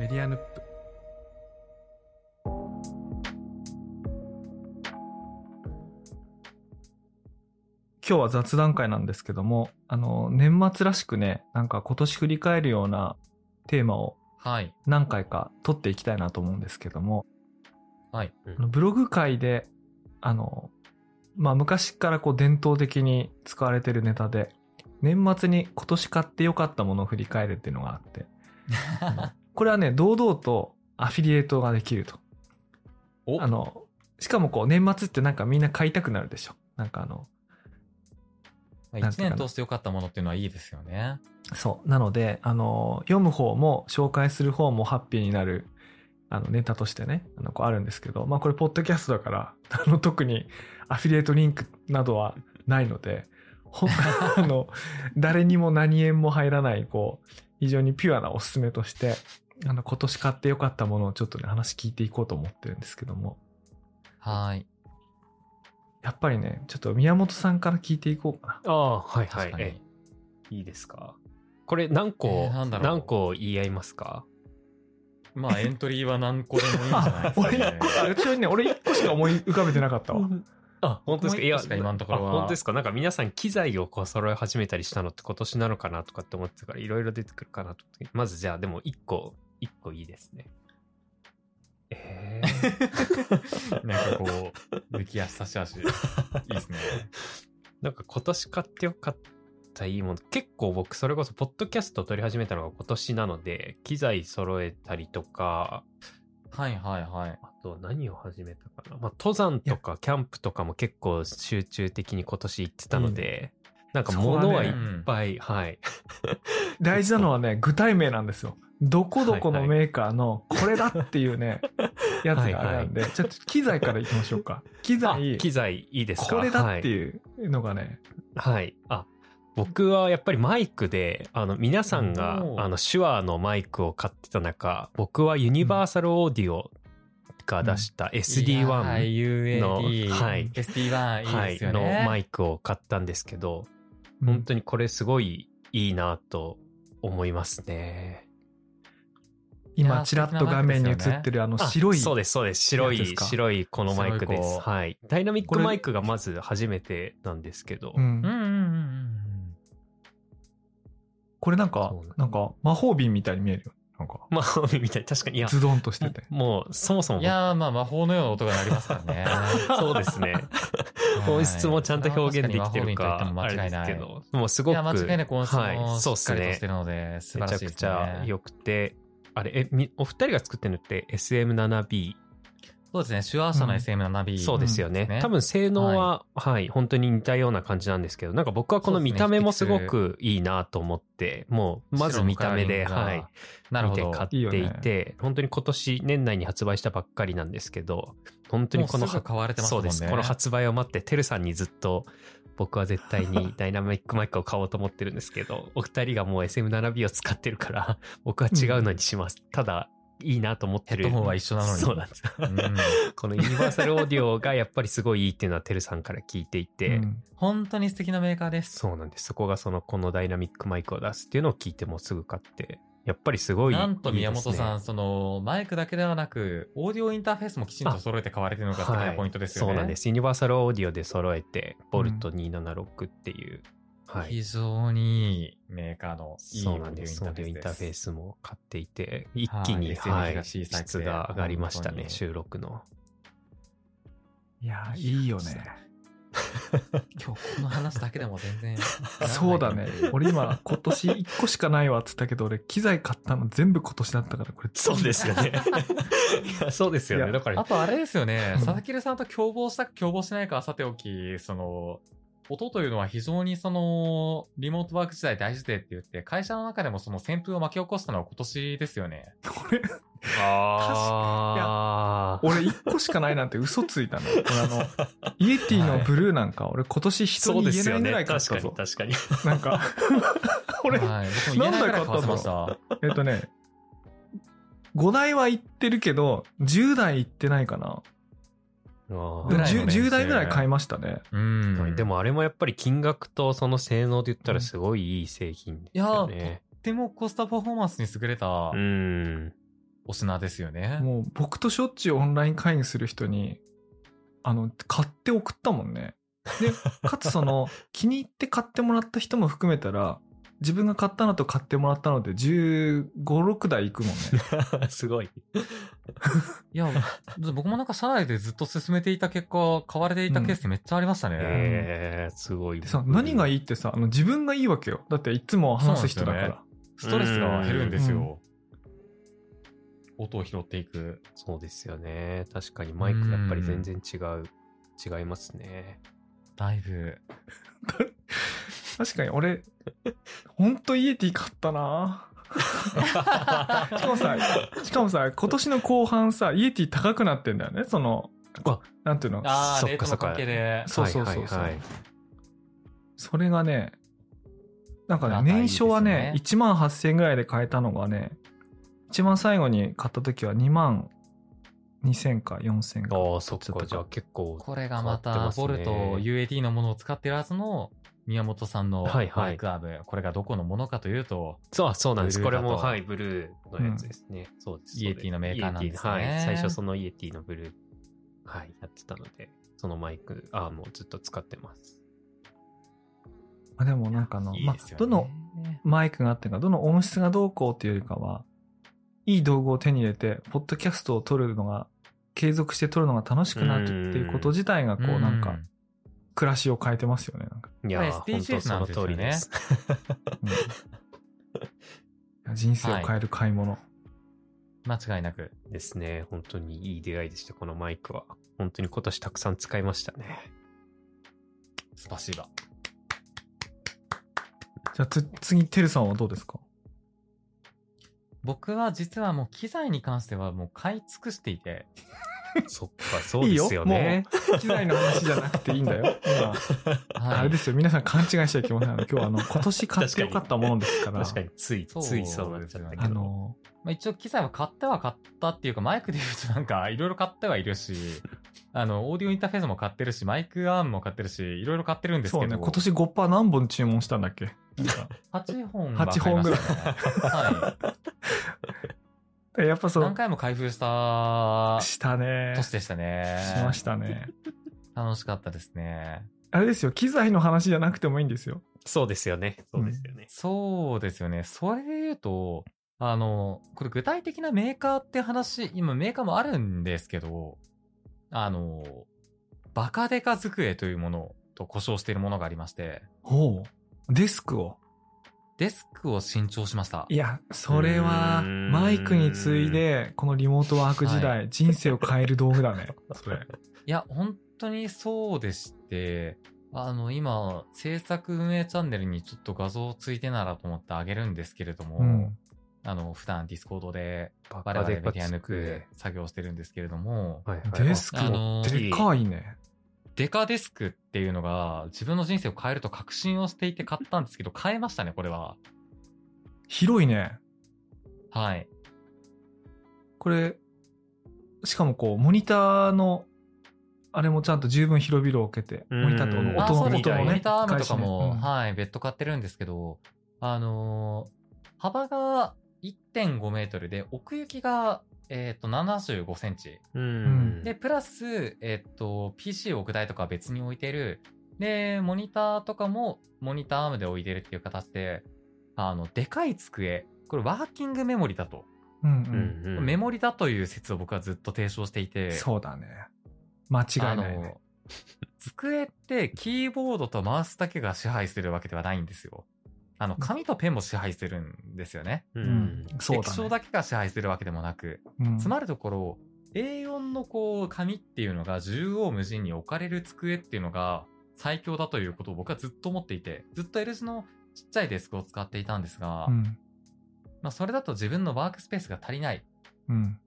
メディアヌップ今日は雑談会なんですけども、あの、年末らしくね、なんか今年振り返るようなテーマをはい。何回か取っていきたいなと思うんですけども、はい。あのブログ界で、あの、まあ、昔からこう伝統的に使われてるネタで、年末に今年買って良かったものを振り返るっていうのがあって、これはね、堂々とアフィリエイトができると。おあの、しかもこう年末ってなんかみんな買いたくなるでしょ。なんかあの、なん一ていうかな年通して良かったものっていうのはいいですよね。そう。なので、あの、読む方も紹介する方もハッピーになる、あの、ネタとしてね、あの、こうあるんですけど、まあこれ、ポッドキャストだから、あの、特にアフィリエイトリンクなどはないので、ほん あの、誰にも何円も入らない、こう、非常にピュアなおすすめとして、あの、今年買ってよかったものをちょっとね、話聞いていこうと思ってるんですけども、はい。やっぱりね、ちょっと宮本さんから聞いていこうかな。ああ、はいはい。いいですか？これ何個、えー何個言い合いますか？まあ、エントリーは何個でもいいんじゃないですか、俺、ね。あちなみにね、俺一個しか思い浮かべてなかったわ。あ、本当ですか？いや、今のところはあ本当ですか？なんか皆さん機材をこう揃え始めたりしたのって今年なのかなとかって思ってたからいろいろ出てくるかなと。まずじゃあでも一個、一個いいですね。えー、なんかこう、抜き足差し足。いいですね。なんか今年買ってよかったいいもの。結構僕それこそポッドキャスト撮り始めたのが今年なので、機材揃えたりとか、はいはいはい。あと何を始めたかな。まあ、登山とかキャンプとかも結構集中的に今年行ってたので、なんか物はいっぱい、はい。大事なのはね、具体名なんですよ。どこどこのメーカーのこれだっていうね、やつがあるんで、ちょっと機材からいきましょうか。機あ材、機材いいですか？これだってう。いうのがね、はい。はい。あ、僕はやっぱりマイクで、あの、皆さんがあの、手話のマイクを買ってた中、僕はユニバーサルオーディオが出した SD1 1の UAD。はい SD1 いいはい、のですよね。マイクを買ったんですけど、うん本当にこれすごいいいなと思いますね。今、ちらっと画面に映ってるあのあ白い、そうです、そうです。白い、白いこのマイクです。はい。ダイナミックマイクがまず初めてなんですけど。うんうんうんうんうん。これなんかなんか魔法瓶みたいに見えるよ。なんか、まあ、みたい。確かに、いや、ズドンとしてて。もう、そもそもい、やー、まあ魔法のような音が鳴りますからね。そうですね。本質もちゃんと表現できてるか、あれですけど、もうすごく、いや、間違いなく音質はい、もそうですねしっかりとして。るので、素晴めちゃらしいですね。くちゃ良くて、あれ、え、み、お二人が作ってるのって SM7B そうですね。手話社のうん SM7B、そうですよね。ね多分性能は、はい、本当に似たような感じなんですけど、なんか僕はこの見た目もすごくいいなと思って、もう、まず見た目で、はいなるほど。見て買っていいいよて、本当に今年年内に発売したばっかりなんですけど、本当にこの、買われてますもんね。そうです。この発売を待って、てるさんにずっと、僕は絶対に ダイナミックマイクを買おうと思ってるんですけど、お二人がもう SM7B を使ってるから、僕は違うのにします。ただ、いいなと思ってる。ヘッドホンは一緒なのにそうなんです。うん このユニバーサルオーディオがやっぱりすごいいいっていうのはてるさんから聞いていて、うん本当に素敵なメーカーです。そうなんです。そこがその、このダイナミックマイクを出すっていうのを聞いてもすぐ買って、やっぱりすごい。なんと宮本さん、その、マイクだけではなく、オーディオインターフェースもきちんと揃えて買われてるのが素敵なポイントですよね。そうなんです。ユニバーサルオーディオで揃えて、ボルト276っていう、はい。非常にいいメーカーのいいオそうなんです。オーディオインターフェーススも買っていて、一気に、はいはい質が上がりましたね、収録の。いや、いいよね。今日この話だけでも全然。そうだね。俺今、今年1個しかないわって言ったけど、俺機材買ったの全部今年だったから、これ。そうですよね。そうですよね。だからあ、とあれですよね、うん佐々木さんと共謀したか共謀しないかはさておき、その、音というのは非常にその、リモートワーク時代大事でって言って、会社の中でもその旋風を巻き起こしたのは今年ですよね。これ、あー俺1個しかないなんて嘘ついたの。俺あの、イエティのブルーなんか、俺今年人そうに。言えないぐらい買っ確かに、たぞ。確かに。なんか、俺、はい。僕も言えないぐらい買わせました。えっとね、5台は行ってるけど、10台行ってないかな。ぐらいの 10, 年数10台ぐらい買いましたね。うん。でもあれもやっぱり金額とその性能で言ったらすごいいい製品ですよいやね。とってもコストパフォーマンスに優れたうん。お品ですよね。もう僕としょっちゅうオンライン会議する人に、あの、買って送ったもんね。で、かつその、気に入って買ってもらった人も含めたら、自分が買ったのと買ってもらったので15、6台いくもんね。すごい。いや、僕もなんか社内でずっと進めていた結果、買われていたケースめっちゃありましたね。えー、すごいで。さ、何がいいってさ、あの自分がいいわけよ。だっていつも話す人だから。ストレスが減るんですよ。音を拾っていく。そうですよね。確かにマイクやっぱり全然違う。違いますね。だいぶ。確かに俺、ほんとイエティ買ったな しかもさ、しかもさ、今年の後半さ、イエティ高くなってんだよね。その、あなんていうの？ああ、そっかレートの関係で。そうそうそうそうはいはいはいそれがね、なんかね、年商はねですよね1万8000円ぐらいで買えたのがね、一番最後に買った時は2万2000か4000か。ああ、そっか。じゃあ結構。これがまた、ボルト UAD のものを使ってるはずの宮本さんのはいはいマイクアーム。これがどこのものかというと、そう、そうなんです。これも、はい、ブルーのやつですね。そうです。イエティのメーカーなんですねはい。最初そのイエティのブルー、はい、やってたので、そのマイクアームをずっと使ってます。あでもなんかあの、まあいいですよねどのマイクがあってか、どの音質がどうこうっていうよりかは、いい道具を手に入れて、ポッドキャストを撮るのが、継続して撮るのが楽しくなるっていうこと自体が、こうなんか、暮らしを変えてますよね。なんかいや SDGs その通りです。うん人生を変える買い物。間違いなく。ですね。本当にいい出会いでした、このマイクは。本当に今年たくさん使いましたね。スパシーバ。じゃあつ、次、てるさんはどうですか？僕は実はもう機材に関してはもう買い尽くしていて、そっか、そうですよね。機材の話じゃなくていいんだよ。今、あはい。れですよ。皆さん勘違いしちゃいけません。今日はあの、今年買ってよかったものですから。確かに、つい、そうついそうなっちゃったけど。あの、まあ、一応機材は買っては買ったっていうか、マイクで言うとなんかいろいろ買ってはいるし、あの、オーディオインターフェースも買ってるし、マイクアームも買ってるし、いろいろ買ってるんですけど、そうね、今年5%何本注文したんだっけ？なんか 8本は8本ぐらいはでやっぱい。そう、何回も開封したしたね。年でしたね。しましたね。楽しかったですね。あれですよ、機材の話じゃなくてもいいんですよ。そうですよね。そうですよね。そうですよね。それで言うと、あの、これ具体的なメーカーって話、今メーカーもあるんですけど、あの、バカデカ机というものと故障しているものがありまして、ほう。デスクを。デスクを新調しましたい。や、それは、マイクに次いで、このリモートワーク時代、人生を変える道具だね。それ。いや、本当にそうでして、あの、今、制作運営チャンネルにちょっと画像ついてならと思ってあげるんですけれども、うん。あの、普段ディスコードでバ我々メカデカディア抜く作業してるんですけれども、はいはい。デスクあのでかいね。デカデスクっていうのが自分の人生を変えると確信をしていて買ったんですけど、変えましたね、これは。広いね。はい。これ、しかもこう、モニターの、あれもちゃんと十分広々置けて、うんモニターとうん音のあそうです音もね。モニターアームとかも、返しねはい、別途買ってるんですけど、あのー幅が1.5メートルで、奥行きが、えっ、と、75センチ。うん。で、プラス、えっ、と、PC を置く台とかは別に置いてる。で、モニターとかも、モニターアームで置いてるっていう形で、あの、でかい机。これワーキングメモリだと。うんううん。メモリだという説を僕はずっと提唱していて。そうだね。間違いないあね。の、机ってキーボードとマウスだけが支配するわけではないんですよ。あの、紙とペンも支配するんですよね。ううんん。そう液晶だけが支配するわけでもなく、うんつまるところ、A4 のこう、紙っていうのが縦横無尽に置かれる机っていうのが最強だということを僕はずっと思っていて、ずっと L 字のちっちゃいデスクを使っていたんですが、うん。まあそれだと自分のワークスペースが足りない。うん。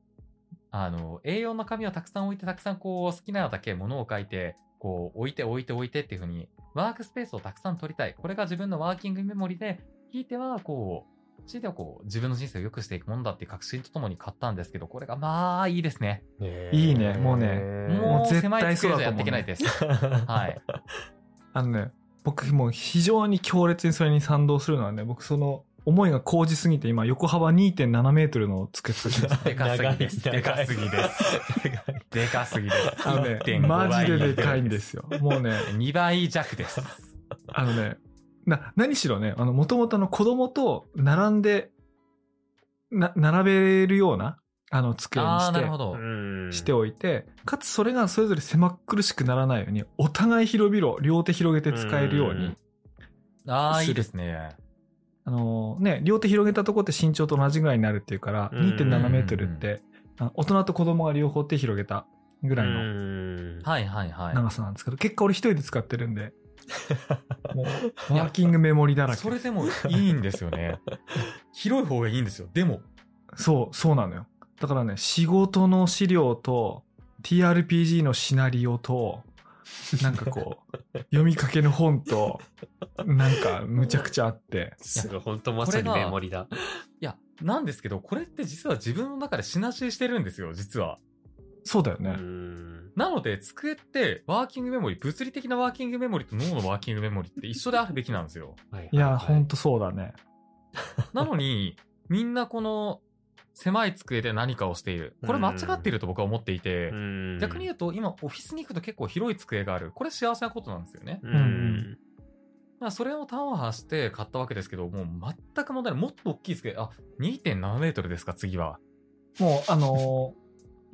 あの、A4 の紙をたくさん置いて、たくさんこう、好きなだけ物を書いて、こう、置いて置いて置いてっていう風に、ワークスペースをたくさん取りたい。これが自分のワーキングメモリで、ひいては、こう、ひいてはこう、自分の人生を良くしていくものだっていう確信とともに買ったんですけど、これがまあ、いいですね。いいねもうねもう絶狭い対そうだと思やっていけないです。はい。あのね、僕もう非常に強烈にそれに賛同するのはね、僕その、思いが高じすぎて今横幅2.7メートルの机作ってます。でかすぎです。でかすぎです。でかすぎです。あのね、1.5マジででかいんですよ。もうね、2倍弱です。あのね、な、何しろね、あの、もともとの子供と並んで、な、並べるような、あの、机にああ、してなるほ、ど。うんしておいて、かつそれがそれぞれ狭っ苦しくならないように、お互い広々、両手広げて使えるように、うんああ、するいいですね。あのね、両手広げたとこって身長と同じぐらいになるっていうから、うん2.7メートルって、大人と子供が両方手広げたぐらいのうんはいはいはい。長さなんですけど、結果俺一人で使ってるんで、もう、ワーキングメモリだらけ。それでもいいんですよね。広い方がいいんですよ。でも。そう、そうなのよ。だからね、仕事の資料と、TRPG のシナリオと、なんかこう、読みかけの本と、なんかむちゃくちゃあって、すごい、本当まさにメモリだ。いや、なんですけど、これって実は自分の中でシナジーしてるんですよ、実は。うそうだよね。んなので、机って、ワーキングメモリ、物理的なワーキングメモリと脳のワーキングメモリって一緒であるべきなんですよ。はいいや、ほんと。とそうだね。なのに、みんなこの、狭い机で何かをしている。これ間違っていると僕は思っていて、うん逆に言うと、今、オフィスに行くと結構広い机がある。これ幸せなことなんですよね。うん。まあ、それを端破して買ったわけですけど、もう全く問題ない。もっと大きい机。あ、2.7メートルですか、次は。もう、あのー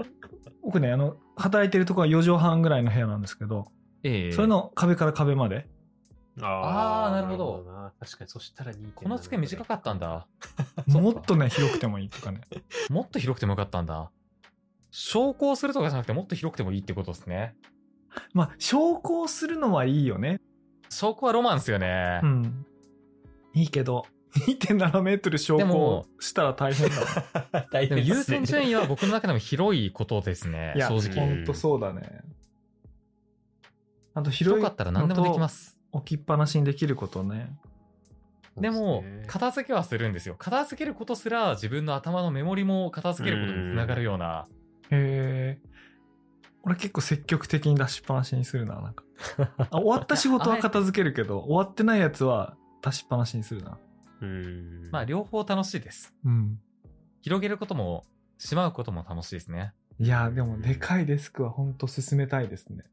僕ね、あの、働いてるところは4畳半ぐらいの部屋なんですけど、ええそれの壁から壁まで、あーなるほどな確かに、そしたら2.7この机短かったんだ。もっとね、広くてもいいとかね。もっと広くてもよかったんだ。昇降するとかじゃなくてもっと広くてもいいってことですね。まあ、昇降するのはいいよね。昇降はロマンですよねう。ん。いいけど、2.7メートル昇降したら大変だわ。大でも優先順位は僕の中でも広いことですね。いや、正直。ほんとそうだね。あと広い広かったら何でもできます。置きっぱなしにできることね。でも、片付けはするんですよ。片付けることすら自分の頭のメモリも片付けることにつながるような。へえ。俺結構積極的に出しっぱなしにするな、なんか。あ終わった仕事は 片付けるけど、終わってないやつは出しっぱなしにするな。うん。まあ、両方楽しいです。うん。広げることも、しまうことも楽しいですね。いや、でもでかいデスクは本当進めたいですね。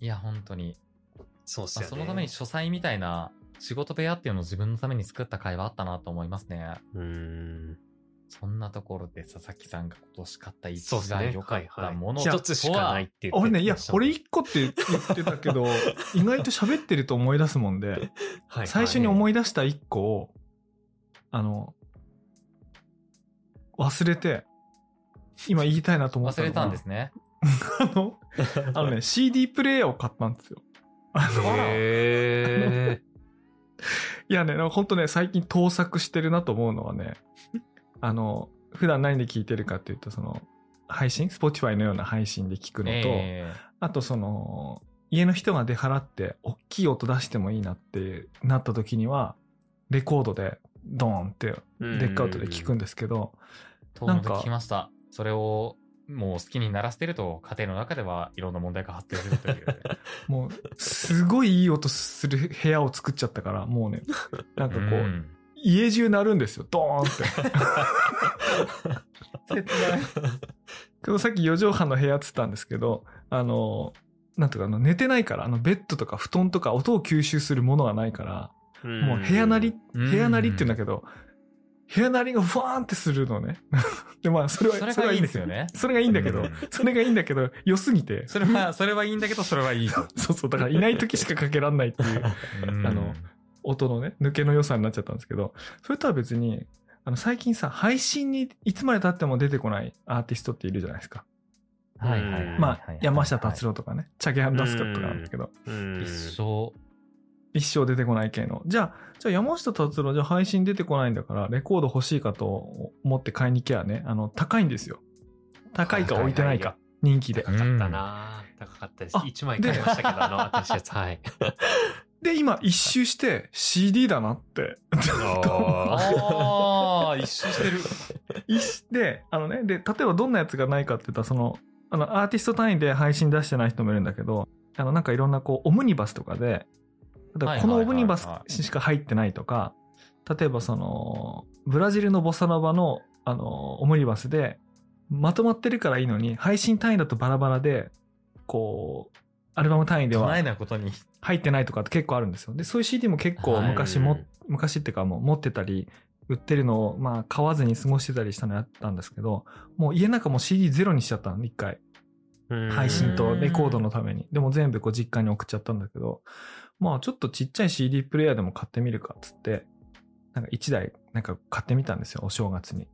いや、本当に。まあ、そうっすよね。そのために書斎みたいな仕事部屋っていうのを自分のために作った回はあったなと思いますね。うん。そんなところで佐々木さんが今年買った一。番良かったものはいはい一つしかないっていう。俺ね、いや、俺1個って言ってたけど、意外と喋ってると思い出すもんで、はい最初に思いい出した1個を、あの、忘れて、今言いたいなと思った忘れたんですね。あの、あのね、CD プレイヤーを買ったんですよ。あの、へいやね、ほんとね、最近盗作してるなと思うのはね、あの、普段何で聞いてるかっていうと、その、配信 ?Spotify のような配信で聞くのと、えあとその、家の人が出払って、大きい音出してもいいなってなった時には、レコードでドーンって、ーデックアウトで聞くんですけど、なんか聞きました。それを、もう好きにならせてると、家庭の中ではいろんな問題が発生するという。もう、すごいいい音する部屋を作っちゃったから、もうね、なんかこう、ん。家中鳴るんですよ、ドーンって。切なさっき4畳半の部屋っつったんですけど、あの、なんとかあの寝てないから、あのベッドとか布団とか音を吸収するものがないから、もう部屋なり、うん。部屋なりって言うんだけど、部屋なりがふわーんってするのね。で、まあ、それは、それがいいんですよね。それがいいんだけどうん、それがいいんだけど、良すぎて、それは、それはいいんだけど、それはいいと。そうそう、だからいない時しかかけらんないっていううんあの音のね、抜けの良さになっちゃったんですけど、それとは別に、あの、最近さ、配信にいつまで経っても出てこないアーティストっているじゃないですか。はいはいはいはい。まあ、山下達郎とかね、チャゲアンダスカップなんだけど、うん一生。一生出てこない系の。じゃあ、じゃあ山下達郎、じゃあ配信出てこないんだから、レコード欲しいかと思って買いに行けばね、あの、高いんですよ。高いか置いてないか、人気で。高かったな高かったです。あ1枚買いましたけど、あの、新しいやつ。はい。で、今一周して CD だなって。ああ、一周してる。一周で、あのね、で、例えばどんなやつがないかって言ったら、その、あの、アーティスト単位で配信出してない人もいるんだけど、あの、なんかいろんなこう、オムニバスとかで、このオムニバスしか入ってないとか、例えばその、ブラジルのボサノバの、あの、オムニバスで、まとまってるからいいのに、配信単位だとバラバラで、こう、アルバム単位では。入ってないとかって結構あるんですよ。で、そういう CD も結構昔も、はい昔っていうかもう持ってたり、売ってるのを、まあ、買わずに過ごしてたりしたのやったんですけど、もう家の中も CD ゼロにしちゃったの、一回。うん配信とレコードのために。でも全部こう実家に送っちゃったんだけど、まあちょっとちっちゃい CD プレイヤーでも買ってみるかっつって、なんか1台なんか買ってみたんですよ、お正月に。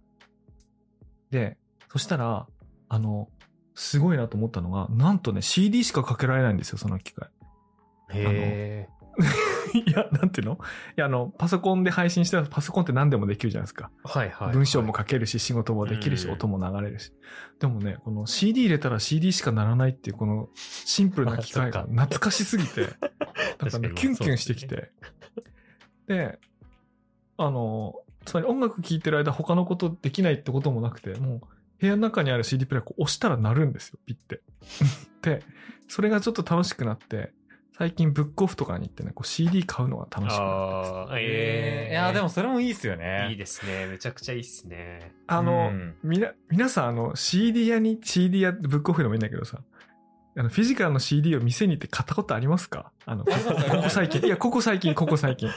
で、そしたら、あの、すごいなと思ったのが、なんとね、CD しかかけられないんですよ、その機械。へ いや、なんていうの？いや、あの、パソコンで配信したらパソコンって何でもできるじゃないですか。ーはいはいはい。文章も書けるし、仕事もできるし、うん音も流れるし。でもね、この CD 入れたら CD しかならないっていう、このシンプルな機械が懐かしすぎて、なんかね、キュンキュンしてきて。で、あの、つまり音楽聴いてる間他のことできないってこともなくて、もう部屋の中にある CD プレイヤーこう押したら鳴るんですよ、ピッて。で、それがちょっと楽しくなって、最近ブックオフとかに行ってね、こう CD 買うのが楽しくなって。ああ、ええいや、でもそれもいいっすよね。いいですね。めちゃくちゃいいっすね。あの、うんみな、皆さん、あの、CD 屋に、CD 屋、ブックオフでもいいんだけどさ、あの、フィジカルの CD を店に行って買ったことありますか？あの、こありますここ最近。いや、ここ最近、ここ最近。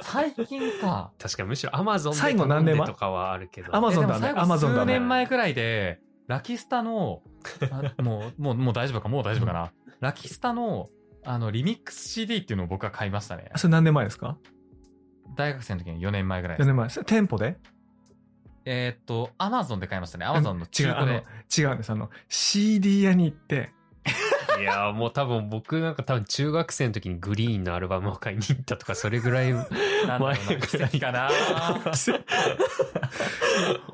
最近か。確かにむしろ Amazon で最後何年前？とかはあるけど。Amazon だね Amazon だね数年前くらいで、ラキスタの、あもう、もう、もう大丈夫か、もう大丈夫かな。ラキスタの、あの、リミックス CD っていうのを僕は買いましたねあ。それ何年前ですか？大学生の時に4年前ぐらい ?4 年前です。店舗で？えーっと、アマゾンで買いましたね。アマゾンの違う、あの中古で。、違うんです。あの、CD 屋に行って、いやーもう多分僕なんか多分中学生の時にグリーンのアルバムを買いに行ったとかそれぐらい なんだろうな奇跡かな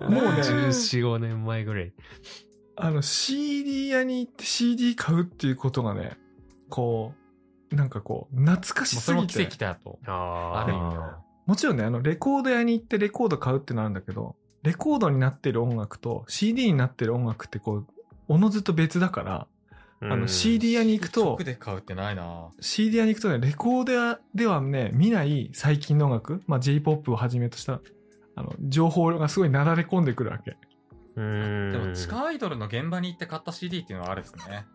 もうね14、5年前ぐらい。あの、CD 屋に行って CD 買うっていうことがね、こう、なんかこう、懐かしすぎて。奇跡だと。あある意味。もちろんね、あの、レコード屋に行ってレコード買うってのあるんだけど、レコードになってる音楽と CD になってる音楽ってこう、おのずと別だから、あの CD 屋に行くと直、で買うってないな CD 屋に行くとね、レコード屋ではね、見ない最近の音楽、まあ J-POP をはじめとした、あの、情報がすごいなだれ込んでくるわけ。うん。でも地下アイドルの現場に行って買った CD っていうのはあるですね。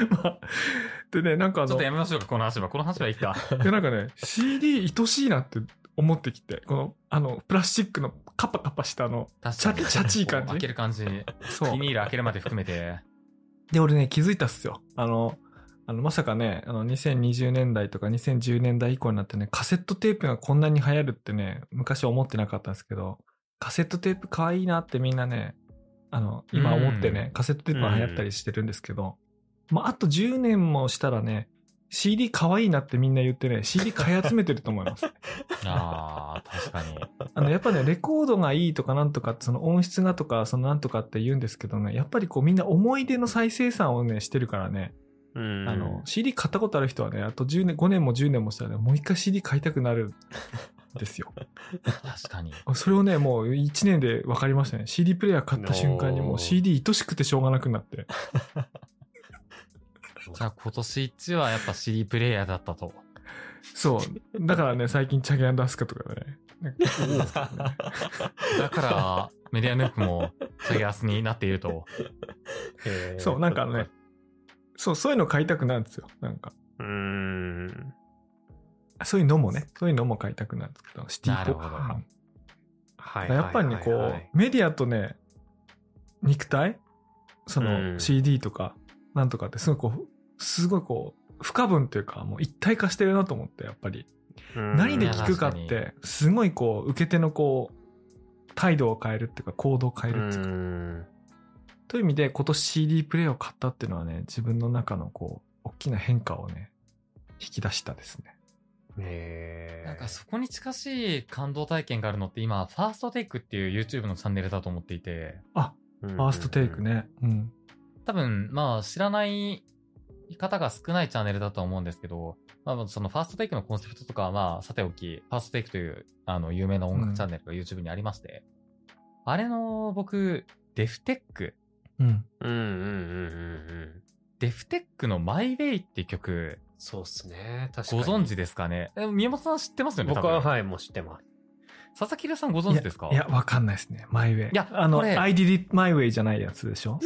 まあ、でね、なんかあのちょっと、やめましょうか、この話は。この話はいいか。で、なんかね、CD 愛しいなって思ってきて、この、あの、プラスチックのカパカパしたあの、確かに。チャチャチい感じ？開ける感じ。そうビ。ニール開けるまで含めて。で、俺ね、気づいたっすよ。あの、あの、まさかね、あの、2020年代とか2010年代以降になってね、カセットテープがこんなに流行るってね、昔思ってなかったんですけど、カセットテープ可愛いなってみんなね、あの、今思ってね、うんカセットテープが流行ったりしてるんですけど、まあ、あと10年もしたらね、CD 可愛いなってみんな言ってね、CD 買い集めてると思います。ああ、確かに。あの、やっぱね、レコードがいいとかなんとかその音質がとか、そのなんとかって言うんですけどね、やっぱりこうみんな思い出の再生産をね、してるからね、うん、あの、CD 買ったことある人はね、あと10年、5年も10年もしたらね、もう一回 CD 買いたくなるんですよ。確かに。それをね、もう1年で分かりましたね。CD プレイヤー買った瞬間にもう CD 愛しくてしょうがなくなって。じゃあ今年一はやっぱ CD プレイヤーだったと。そう。だからね、最近チャゲアンダスカとかね。ねだから、メディアヌープも、チャゲアスになっていると。そう、なんかね、そう、そういうの買いたくなるんですよ。なんか。うーん。そういうのもね、そういうのも買いたくなるんですけど、シティポップ。なるほどうんはい。やっぱりね、こはいはいはいうメディアとね、肉体？そうんの CD とか、なんとかって、すごいこう、すごいこう、不可分というか、もう一体化してるなと思って、やっぱり。うん何で聞くかって、すごいこう、受け手のこう、態度を変えるっていうか、行動を変えうるっていうか、ん。という意味で、今年 CD プレイを買ったっていうのはね、自分の中のこう、大きな変化をね、引き出したですね。へーなんかそこに近しい感動体験があるのって今、ファーストテイクっていう YouTube のチャンネルだと思っていて、あ、フファーストテイク。ね。うん。多分、まあ知らない方が少ないチャンネルだと思うんですけど、まあそのファーストテイクのコンセプトとかはまあさておき、ファーストテイクというあの有名な音楽チャンネルが YouTube にありまして、あれの僕、デフテック、うん。うんうんうんうんうん。デフテックのマイウェイって曲、そうっすね。確かごに。存知ですかね？え宮本さん知ってますよね？僕は、はい、もう知ってます。佐々木亮さんご存知ですか？いや、わかんないですね。マイウェイ。いやあの、I did it my way じゃないやつでしょ？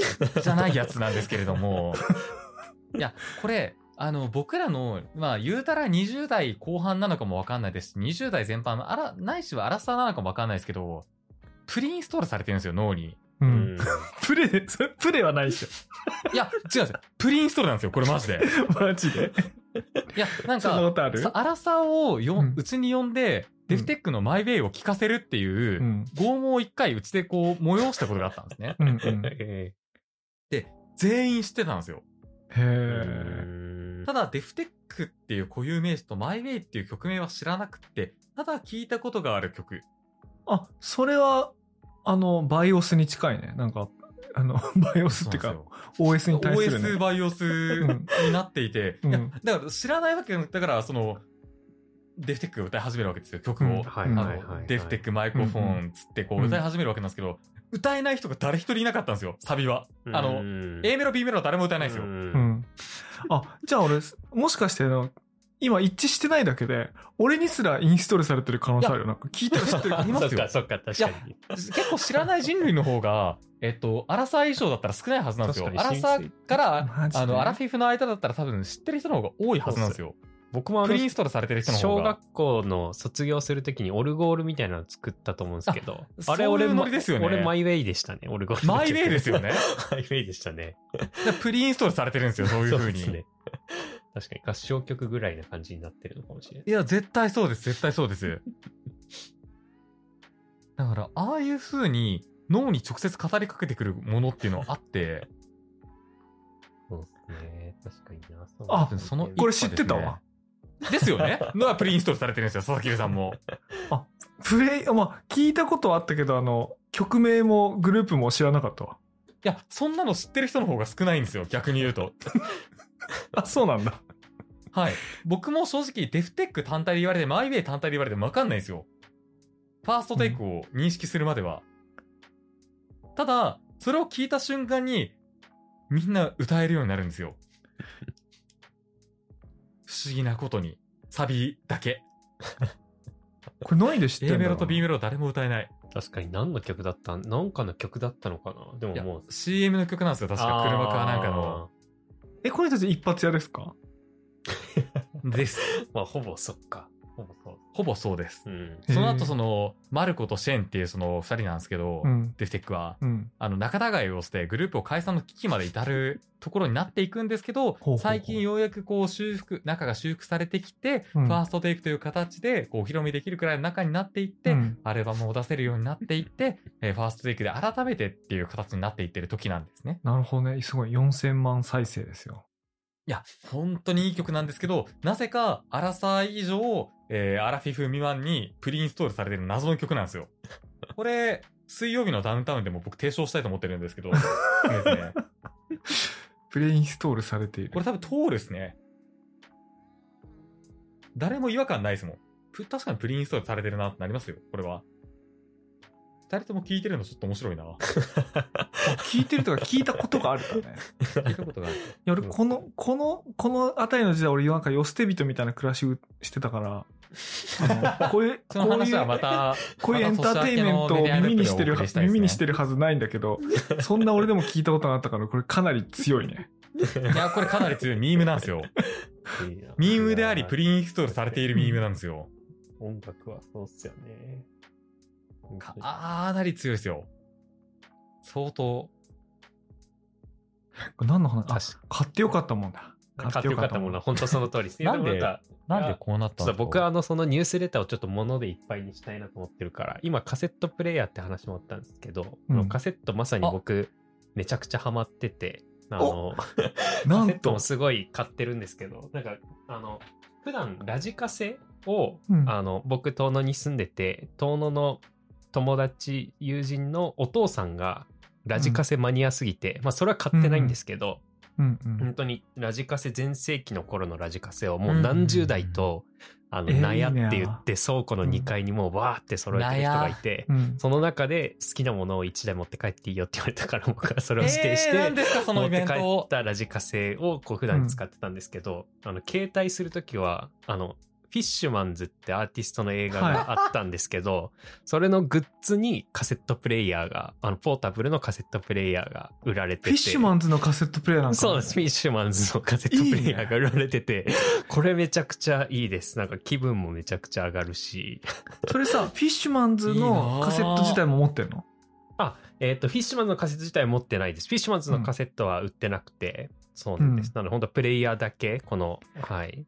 じゃないやつなんですけれども。いや、これ、あの、僕らの、まあ、言うたら20代後半なのかもわかんないですし、20代全般の、あら、ないしはアラサーなのかもわかんないですけど、プリインストールされてるんですよ、脳に。う。うんん。プレプレイはないでしいや、違うんですよ。プリインストールなんですよ、これマジで。ょ。マジで？いや、なんか、とある？さアラサーをよ、うんうちに呼んで、デフテックのマイウェイを聞かせるっていう、うん。拷問を一回うちでこう、催したことがあったんですね。うんうん。え全員知ってたんですよ。へ。ただ、デフテックっていう固有名詞とマイウェイっていう曲名は知らなくて、ただ聞いたことがある曲。あ、それは、あの、バイオスに近いね。なんか、あの、バイオスっていうか、OS に対する OS ね。バイオスになっていて、うんいや、だから知らないわけだから、その、デフテックが歌い始めるわけですよ、曲を。うんはいあのはいはい。デフテックマイクロフォンつってこううん歌い始めるわけなんですけど、歌えない人が誰一人いなかったんですよ、サビは。あの、の A メロ、B メロ誰も歌えないんですよ。ううんん。あ、じゃあ俺、もしかしてあの、今一致してないだけで、俺にすらインストールされてる可能性あるよ。なんか聞いたら知ってるありますよ そっかそっか、確かに。結構知らない人類の方が、えっと、アラサー以上だったら少ないはずなんですよ。確かにアラサーから、あの、アラフィフの間だったら多分知ってる人の方が多いはずなんですよ。僕もあのプリインストールされてる人の方が。小学校の卒業するときにオルゴールみたいなの作ったと思うんですけど、あそういうあれ俺もノリですよね俺マイウェイでしたね、オルゴール。マイウェイですよね。マイウェイでしたね。でプリインストールされてるんですよ、そういう風に。ですね。確かに合唱曲ぐらいな感じになってるのかもしれない。いや、絶対そうです、絶対そうです。だから、ああいう風に脳に直接語りかけてくるものっていうのはあって、そうですね。確かにな。あそのこれ知ってたわ。ですよねのはプリインストールされてるんですよ、佐々木さんも。プレイ、まあ、聞いたことはあったけど、あの、曲名もグループも知らなかったわ。いや、そんなの知ってる人の方が少ないんですよ、逆に言うと。あ、そうなんだ。はい。僕も正直、デフテック単体で言われて、マイウェイ単体で言われてもわかんないんですよ。ファーストテイクを認識するまでは。ただ、それを聞いた瞬間に、みんな歌えるようになるんですよ。不思議なことに。サビだけ。これ何で知ってんだ A メロと B メロ誰も歌えない。確かに何の曲だったんなんかの曲だったのかなでももう。CM の曲なんですよ、確か。車かなんかの。え、これたち一発屋ですか？です。まあ、ほぼそっか。ほぼそう。ほぼそうです。うん。その後、その、マルコとシェンっていうその二人なんですけど、うん。デフテックは。うん。あの、仲違いをしてグループを解散の危機まで至るところになっていくんですけど、最近ようやくこう修復、仲が修復されてきて、うんファーストテイクという形で、こう、お披露目できるくらいの仲になっていって、うんアルバムを出せるようになっていって、えーファーストテイクで改めてっていう形になっていってる時なんですね。なるほどね。すごい。4000万再生ですよ。いや、本当にいい曲なんですけど、なぜか、アラサー以上、えーアラフィフ未満にプリインストールされてる謎の曲なんですよ。これ、水曜日のダウンタウンでも僕提唱したいと思ってるんですけど、ですね。プレインストールされている。これ多分通るですね。誰も違和感ないですもん。ぷ確かにプリインストールされてるなってなりますよ、これは。二人とも聞いてるのちょっと面白いな。聞いてるとか聞いたことがあるからね。聞いたことがある。いや、俺、この、この、このあたりの時代、俺、なんか、よ捨て人みたいな暮らしをしてたから、あのこういう、そのこういう話はまた、こういうエンターテインメントを耳にしてる、耳にしてる。るはずないんだけど、そんな俺でも聞いたことがあったから、これかなり強いね。いや、これかなり強いミームなんですよ。ミームであり、プリインストールされているミームなんですよ。音楽はそうっすよね。かあーなり強いですよ。相当。これ何の話？あ確、買ってよかったもんだ。買ってよかったものは本当その通りです。なんで？なんでこうなった僕はあのそのニュースレターをちょっと物でいっぱいにしたいなと思ってるから、今カセットプレイヤーって話もあったんですけど、うん。カセットまさに僕めちゃくちゃハマってて、あの、なんと？カセットも、すごい買ってるんですけど、なんか、あの、普段ラジカセを、うん。あの、僕、遠野に住んでて、遠野の友達、友人のお父さんがラジカセマニアすぎて、まあ、それは買ってないんですけど、うんうん。本当にラジカセ全盛期の頃のラジカセをもう何十台と、あの、えー納屋って言なって倉庫の2階にもうわーって揃えてる人がいて、うん。その中で好きなものを1台持って帰っていいよって言われたから僕はそれを指定して、持って帰ったラジカセをこう普段使ってたんですけど、あの携帯するときはあのフィッシュマンズってアーティストの映画があったんですけど、それのグッズにカセットプレイヤーが、あの、ポータブルのカセットプレイヤーが売られてて。フィッシュマンズのカセットプレイヤーなんかそうです。フィッシュマンズのカセットプレイヤーが売られてて、これめちゃくちゃいいです。なんか気分もめちゃくちゃ上がるし。それさ、フィッシュマンズのカセット自体も持ってるの？あ、えっ、と、フィッシュマンズのカセット自体持ってないです。フィッシュマンズのカセットは売ってなくて、そうなんです。うんなので、本当プレイヤーだけ、この、はい。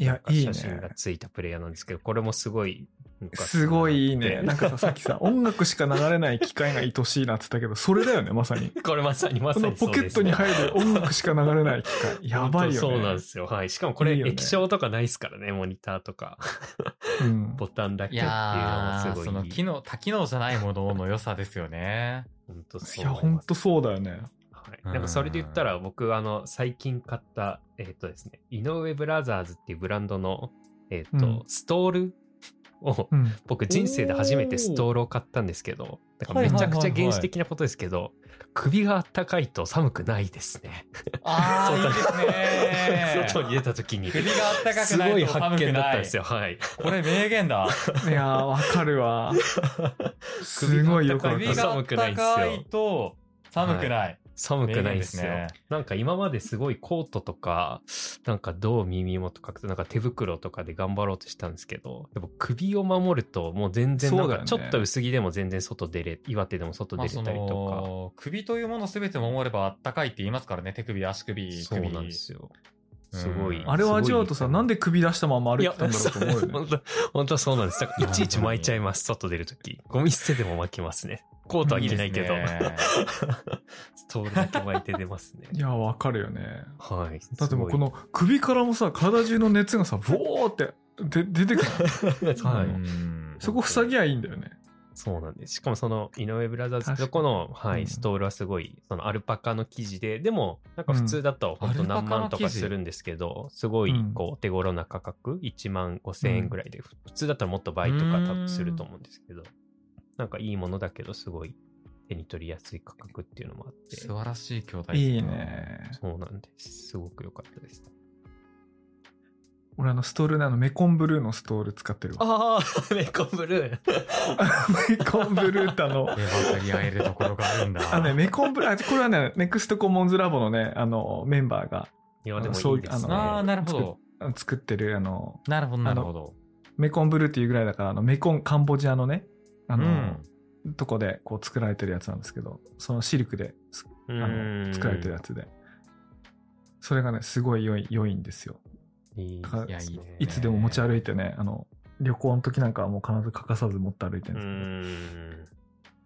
いや、いい写真がね。ついたプレイヤーなんですけど、これもすごい、すごいいいね。で なんかさ、さっきさ、音楽しか流れない機械が愛しいなって言ったけど、それだよね、まさに。これまさにまさにそうです、ポケットに入る音楽しか流れない機械。やばいよね。本当そうなんですよ。はい。しかもこれ液晶とかないですからね、モニターとか。うん。ボタンだけいっていうのすごいいい。その機能、多機能じゃないものの良さですよね。本当そいういますほんとそうだよね。はい。うんでもそれで言ったら僕、あの、最近買った、えっ、とですね、井上ブラザーズっていうブランドの、えっ、と、うんストールを、うん。僕人生で初めてストールを買ったんですけど、だからめちゃくちゃ原始的なことですけど、首があったかいと寒くないですね。あー、いいですね 外に出た時に。首があったかくすごいないと寒発見だ。ったんですよ。はい。これ名言だ。いやー、わかるわ。すごいよくわかる。首があったかいと寒くない。寒くないんですよ。名言ですねなんか今まですごいコートとか、なんか胴耳元かくなんか手袋とかで頑張ろうとしたんですけど、でも首を守るともう全然なんかちょっと薄着でも全然外出れ、岩手でも外出れたりとの、首というものすべて守ればあったかいって言いますからね。手首、足首、か。そう首。なんですよ。すごい。うんあれを味わうとさ、なんでで首出したまま歩いてたんだろうと思うよね。本当本当そうなんです。いちいち巻いちゃいます、外出るとき。ゴミ捨てでも巻きますね。コートは着てないけど。ストールだけ巻いて出ますね。いや、わかるよね。はい。だってもうこすの首からもさ、体中の熱がさ、ボーってで出てくる。はうい。んそこ塞ぎゃいいんだよね。そうなんです。しかもその井上ブラザーズとこの、はい、うんストールはすごい、そのアルパカの生地で、でも、なんか普通だと本当何万とかするんですけど、すごいうんこうお手頃な価格、1万5千円ぐらいで、普通だったらもっと倍とか多分すると思うんですけど、なんかいいものだけど、すごい手に取りやすい価格っていうのもあって、素晴らしい兄弟いい。ね。そうなんです。すごく良かったです。俺あのストールね、あのメコンブルーのストール使ってるわ。ああ、メコンブルー。メコンブルーってあの、で、分かり合えるところがあるんだ。あのね、メコンブルー、あこれはね、ネクストコモンズラボのね、あの、メンバーがいや、でもそういいですね。ああ、なるほど。作ってる、あの、なるほど、なるほど。メコンブルーっていうぐらいだから、あの、メコン、カンボジアのね、あうの、ん。とこでこう作られてるやつなんですけど、そのシルクであんの作られてるやつで。それがね、すごい良い、良いんですよ。いいつでも持ち歩いてね、あの、旅行の時なんかはもう必ず欠かさず持って歩いてうるんですけど、ん。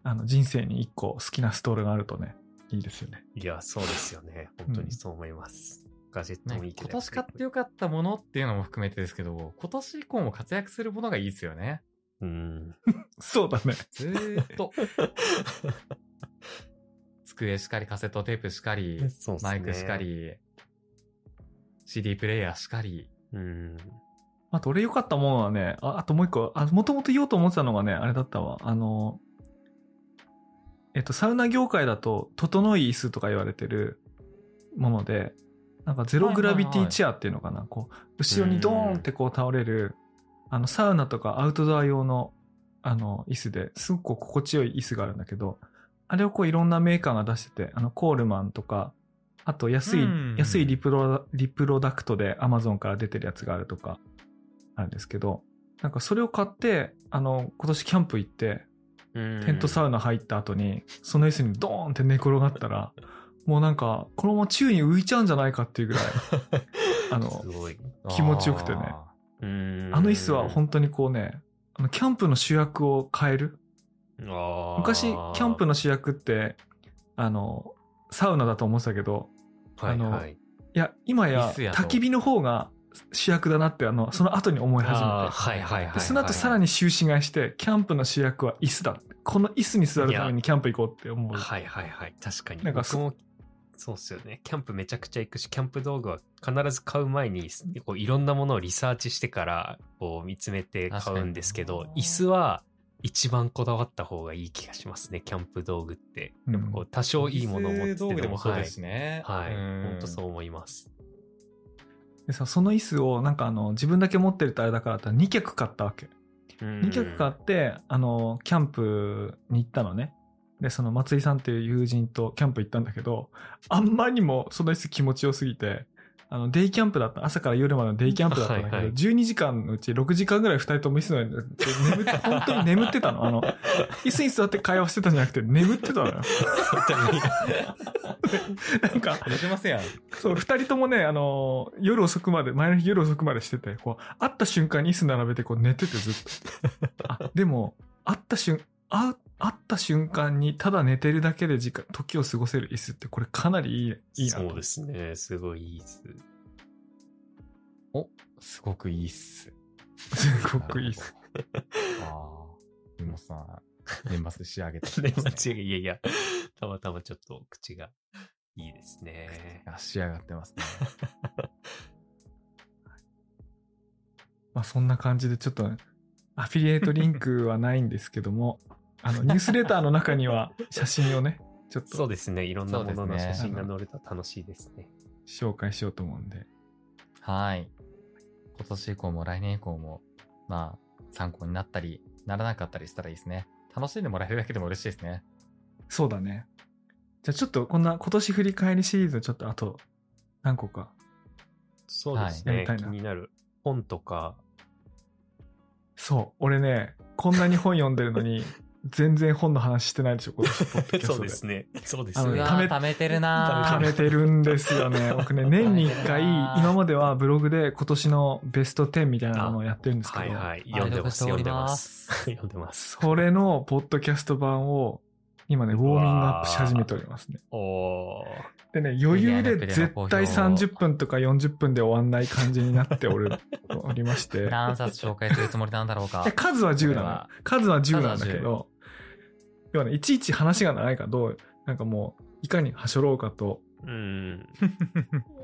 あの、人生に一個好きなストールがあるとね、いいですよね。いや、そうですよね。本当にそう思います。ガジェットもいねいけど。今年買ってよかったものっていうのも含めてですけど、今年以降も活躍するものがいいですよね。うん。そうだね。ずーっと。机しかり、カセットテープしかり、ねマイクしかり、CD プレイヤーしかり。うん。あと俺良かったものはね、ああともう一個、あ、もともと言おうと思ってたのがね、あれだったわ。あの、えっと、サウナ業界だと、整い椅子とか言われてるもので、なんかゼログラビティチェアっていうのかな、こう、後ろにドーンってこう倒れる、あの、サウナとかアウトドア用の、あの、椅子ですごくこう心地よい椅子があるんだけど、あれをこういろんなメーカーが出してて、あの、コールマンとか、あと安い、うん。安いリプロ、リプロダクトで Amazon から出てるやつがあるとか、あるんですけど、なんかそれを買って、あの、今年キャンプ行って、テントサウナ入った後に、その椅子にドーンって寝転がったら、もうなんか、このまま宙に浮いちゃうんじゃないかっていうぐらい、あの。気持ちよくてねあの椅子は本当にこうね、あの、キャンプの主役を変える？昔、キャンプの、の主役って、あの、サウナだと思ってたけど、はいあのはい。いや、今や焚き火の方が主役だなって、あの、その後に思い始めて。あーはいはいはい。でその後さらに終始買いして、キャンプの主役は椅子だ。この椅子に座るためにキャンプ行こうって思う。はいはいはい。確かに。なんか僕も、そうっすよね。キャンプめちゃくちゃ行くし、キャンプ道具は必ず買う前に、こういろんなものをリサーチしてから、こう見つめて買うんですけど椅子は一番こだわった方がいい気がしますね。キャンプ道具って。うんやっぱこう多少いいものを持ってて道具でもそうはいですしね。はい。うん本当そう思います。でさ、その椅子をなんかあの、自分だけ持ってるとあれだからって2脚買ったわけ。2 2脚買って、あの、キャンプに行ったのね。で、その松井さんっていう友人とキャンプ行ったんだけど、あんまりにもその椅子気持ちよすぎて、あの、デイキャンプだった、朝から夜までのデイキャンプだったんだけど、はいはい12時間のうち6時間ぐらい2人とも椅子の上で眠って、本当に眠ってたの。あの、椅子に座って会話してたんじゃなくて眠ってたのよ。なんか、寝てますやん。そう、二人ともね、あのー夜遅くまで、前の日夜遅くまでしてて、こう、会った瞬間に椅子並べてこう寝ててずっと。あ、でも、会った瞬、会う、会った瞬間にただ寝てるだけで時間、時を過ごせる椅子ってこれかなりいい、いいなと。そうですね。すごいいいっす。すごくいいっす。すごくいいっす。ああ。リモさん、年末仕上げてね、ますね間違い、いやいや、たまたまちょっと口がいいですね。あ仕上がってますね。まあそんな感じでちょっと、アフィリエイトリンクはないんですけども、あの、ニュースレターの中には 写真をね、ちょっとそうですね。いろんなものの写真が載ると楽しいですね。紹介しようと思うんで。はい。今年以降も来年以降も、まあ、参考になったり、ならなかったりしたらいいですね。楽しんでもらえるだけでも嬉しいですね。そうだね。じゃあちょっとこんな今年振り返りシリーズちょっとあと何個か。そうですね。はいやりたいな気になる本とか、そう。俺ね、こんなに本読んでるのに、全然本の話してないでしょ、今年ポッドキャスト そうですね。そうですね。うわ貯めー貯めてるなー貯めてるんですよね。僕ね、年に一回、今まではブログで今年のベスト10みたいなのをやってるんですけど、はいはい。読んでます。読んでます。読んでます。それのポッドキャスト版を、今ね、ウォーミングアップし始めておりますね。おー。でね、余裕で絶対30分とか40分で終わんない感じになっておるおりまして。何冊紹介するつもりなんだろうかえ。数は10な。数は10なんだけど、要はね、いちいち話が長いからどう、なんかもう、いかにはしょろうかとうん。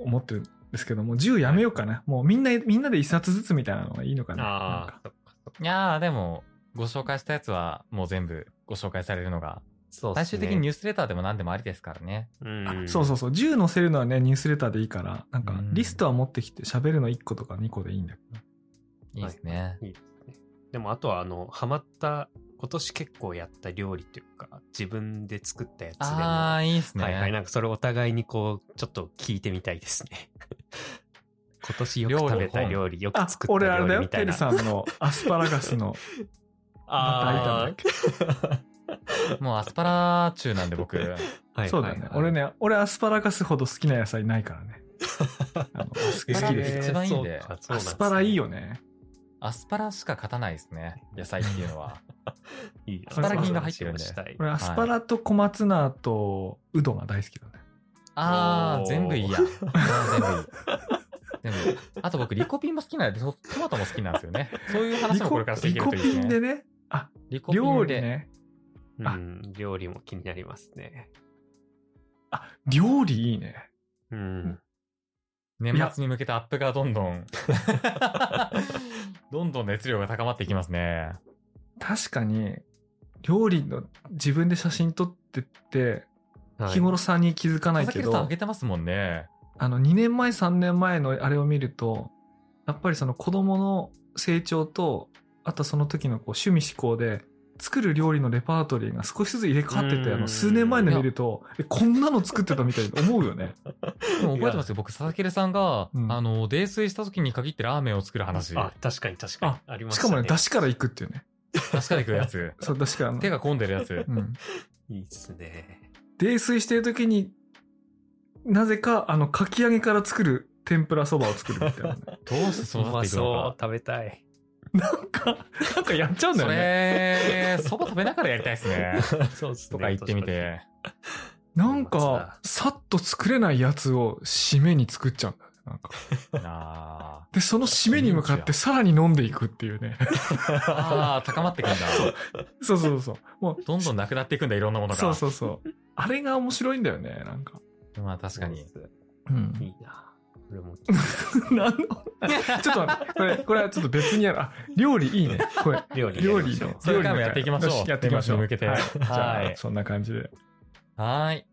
思ってるんですけども、10やめようかな。もうみんな、みんなで一冊ずつみたいなのがいいのかな。ああか、そっかそっか。いやー、でも、ご紹介したやつはもう全部ご紹介されるのが、そう最終的にニュースレターでも何でもありですからね。うん。そうそうそう、10載せるのはね、ニュースレターでいいから、なんかうんリストは持ってきて喋るの1個とか2個でいいんだけど。いいですね。いいですね。でもあとはあの、ハマった、今年結構やった料理というか、自分で作ったやつでも。ああ、いいですね。はいはい。なんかそれお互いにこう、ちょっと聞いてみたいですね。今年よく食べた料理、よくあ作っ、た俺あれだよ、料理みたいな。ペルさんの アスパラガスのあバター炒めだっけもうアスパラ中なんで僕。ーはいそうだよね。はいはい俺ね、俺アスパラガスほど好きな野菜ないからね。好きですよ。一番いいんでアスパラいいよね。アスパラしか勝たないですね。野菜っていうのは。いいアスパラ菌が入ってるんで俺アスパラと小松菜とうどんが大好きだね。ああ、全部いいや。全部いい。全部。あと僕、リコピンも好きなんで、トトマトも好きなんですよね。そういう話リコもこれからしていリコけるといいですね。ピンでね。あ、リコピンで。料理ね。あうん、料理も気になりますね。あ、料理いいね。うん。年末に向けてアップがどんどん、どんどん熱量が高まっていきますね。確かに、料理の自分で写真撮ってって、はい日頃さんに気づかないけど、佐々木さんあげてますもんね。あの、2年前、3年前のあれを見ると、やっぱりその子供の成長と、あとその時のこう趣味思考で、作る料理のレパートリーが少しずつ入れ替わってて、うんあの、数年前の見ると、え、こんなの作ってたみたいに思うよね。でも覚えてますよ。僕、佐々木さんが、うんあの、泥酔した時に限ってラーメンを作る話。あ、確かに確かに。ありましたね。しかもね、出汁から行くっていうね。確かに食うやつ。そう、出汁からの。手が込んでるやつ。うん。いいっすね。泥酔してる時に、なぜか、あの、かき揚げから作る天ぷらそばを作るみたいなね。どうしてそうなっまていくのそうか。、食べたい。なんか、なんかやっちゃうんだそよね。れ、そば食べながらやりたいですね。そうっすね。とか言ってみて。なんか、さっと作れないやつを締めに作っちゃうんだ。なんか。あで、その締めに向かってさらに飲んでいくっていうね。ーあー、高まっていくんだ。そうそうそう。もう、どんどんなくなっていくんだ、いろんなものが。そうそうそう。あれが面白いんだよね、なんか。まあ確かに。うん。いいな。これも聞い なんの？ちょっと待って、これ、これはちょっと別にやる。あ、料理いいね。これ、料理料理の。それからもやっていきましょうよやっていきましょう。向けてはい。じゃはい、あそんな感じで。はーい。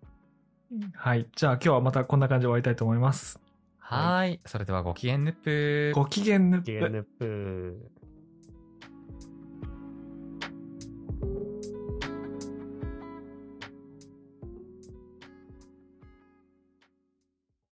はい。じゃあ今日はまたこんな感じで終わりたいと思います。はーい。それではご機嫌ヌップ。ご機嫌ぬっプ